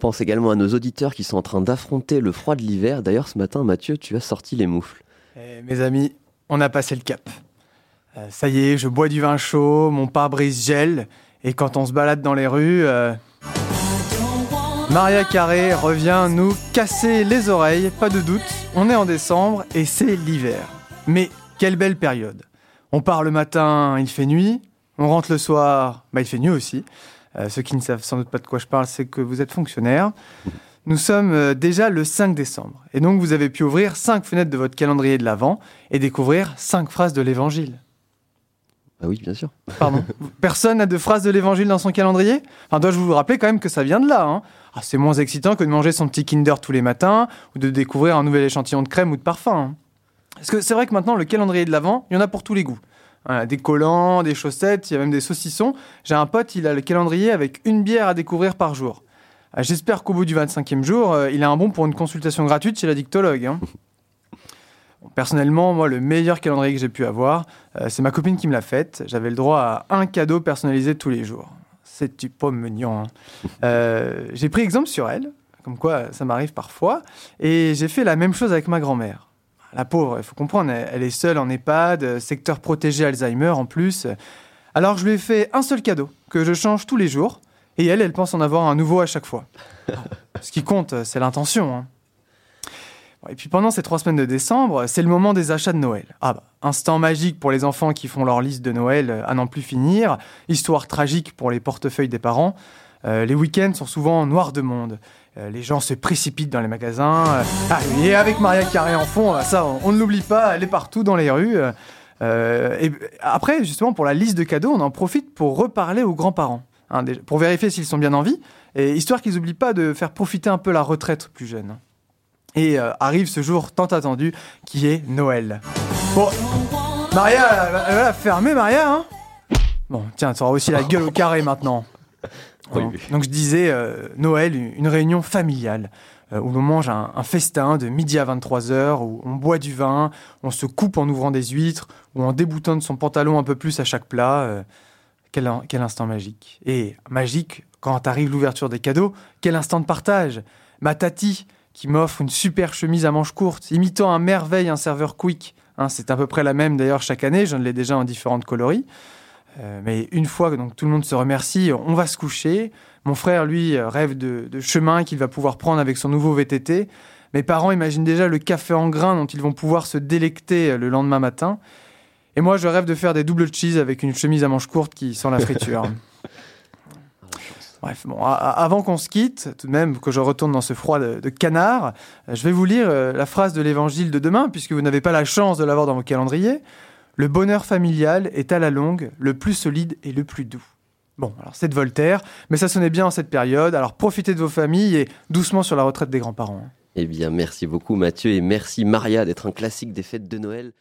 pense également à nos auditeurs qui sont en train d'affronter le froid de l'hiver. D'ailleurs, ce matin, Mathieu, tu as sorti les moufles. Eh, mes amis, on a passé le cap. Euh, ça y est, je bois du vin chaud, mon pare-brise gèle, et quand on se balade dans les rues, euh, Maria Carré revient nous casser les oreilles, pas de doute. On est en décembre et c'est l'hiver. Mais quelle belle période. On part le matin, il fait nuit. On rentre le soir, bah, il fait nuit aussi. Euh, ceux qui ne savent sans doute pas de quoi je parle, c'est que vous êtes fonctionnaire. Nous sommes euh, déjà le 5 décembre. Et donc vous avez pu ouvrir 5 fenêtres de votre calendrier de l'Avent et découvrir 5 phrases de l'Évangile. Ah oui, bien sûr. Pardon. Personne n'a de phrases de l'évangile dans son calendrier? Enfin, dois-je vous rappeler quand même que ça vient de là. Hein? Ah, c'est moins excitant que de manger son petit Kinder tous les matins ou de découvrir un nouvel échantillon de crème ou de parfum. Hein. Parce que c'est vrai que maintenant, le calendrier de l'Avent, il y en a pour tous les goûts. Des collants, des chaussettes, il y a même des saucissons. J'ai un pote, il a le calendrier avec une bière à découvrir par jour. Ah, j'espère qu'au bout du 25e jour, euh, il a un bon pour une consultation gratuite chez la dictologue. Hein. Personnellement, moi, le meilleur calendrier que j'ai pu avoir, euh, c'est ma copine qui me l'a fait. J'avais le droit à un cadeau personnalisé tous les jours. C'est du pas mignon. Hein. Euh, j'ai pris exemple sur elle, comme quoi ça m'arrive parfois, et j'ai fait la même chose avec ma grand-mère. La pauvre, il faut comprendre, elle est seule en EHPAD, secteur protégé Alzheimer en plus. Alors je lui ai fait un seul cadeau que je change tous les jours, et elle, elle pense en avoir un nouveau à chaque fois. Ce qui compte, c'est l'intention. Hein. Et puis pendant ces trois semaines de décembre, c'est le moment des achats de Noël. Ah bah, instant magique pour les enfants qui font leur liste de Noël euh, à n'en plus finir, histoire tragique pour les portefeuilles des parents. Euh, les week-ends sont souvent noirs de monde. Euh, les gens se précipitent dans les magasins. Ah, et avec Maria Carré en fond, ah, ça, on, ne l'oublie pas, elle est partout dans les rues. et après, justement, pour la liste de cadeaux, on en profite pour reparler aux grands-parents, hein, pour vérifier s'ils sont bien en vie, et histoire qu'ils n'oublient pas de faire profiter un peu la retraite plus jeune. Et euh, arrive ce jour tant attendu qui est Noël. Bon, Maria, elle va fermer, Maria, hein? Bon, tiens, tu auras aussi la gueule au carré maintenant. Donc je disais, euh, Noël, une réunion familiale, euh, où l'on mange un, festin de midi à 23h, où on boit du vin, on se coupe en ouvrant des huîtres, ou en déboutonne son pantalon un peu plus à chaque plat. quel, quel instant magique. Et magique, quand arrive l'ouverture des cadeaux, quel instant de partage. Ma tati, qui m'offre une super chemise à manches courtes, imitant à merveille un serveur Quick. Hein, c'est à peu près la même d'ailleurs chaque année, je l'ai déjà en différentes coloris. Euh, mais une fois que donc, tout le monde se remercie, on va se coucher. Mon frère, lui, rêve de, de chemin qu'il va pouvoir prendre avec son nouveau VTT. Mes parents imaginent déjà le café en grains dont ils vont pouvoir se délecter le lendemain matin. Et moi, je rêve de faire des double cheese avec une chemise à manches courtes qui sent la friture. Bref, bon, avant qu'on se quitte, tout de même que je retourne dans ce froid de, canard, euh, je vais vous lire euh, la phrase de l'évangile de demain, puisque vous n'avez pas la chance de l'avoir dans vos calendriers. Le bonheur familial est à la longue le plus solide et le plus doux. Bon, alors c'est de Voltaire, mais ça sonnait bien en cette période, alors profitez de vos familles et doucement sur la retraite des grands-parents. Eh bien, merci beaucoup Mathieu et merci Maria d'être un classique des fêtes de Noël.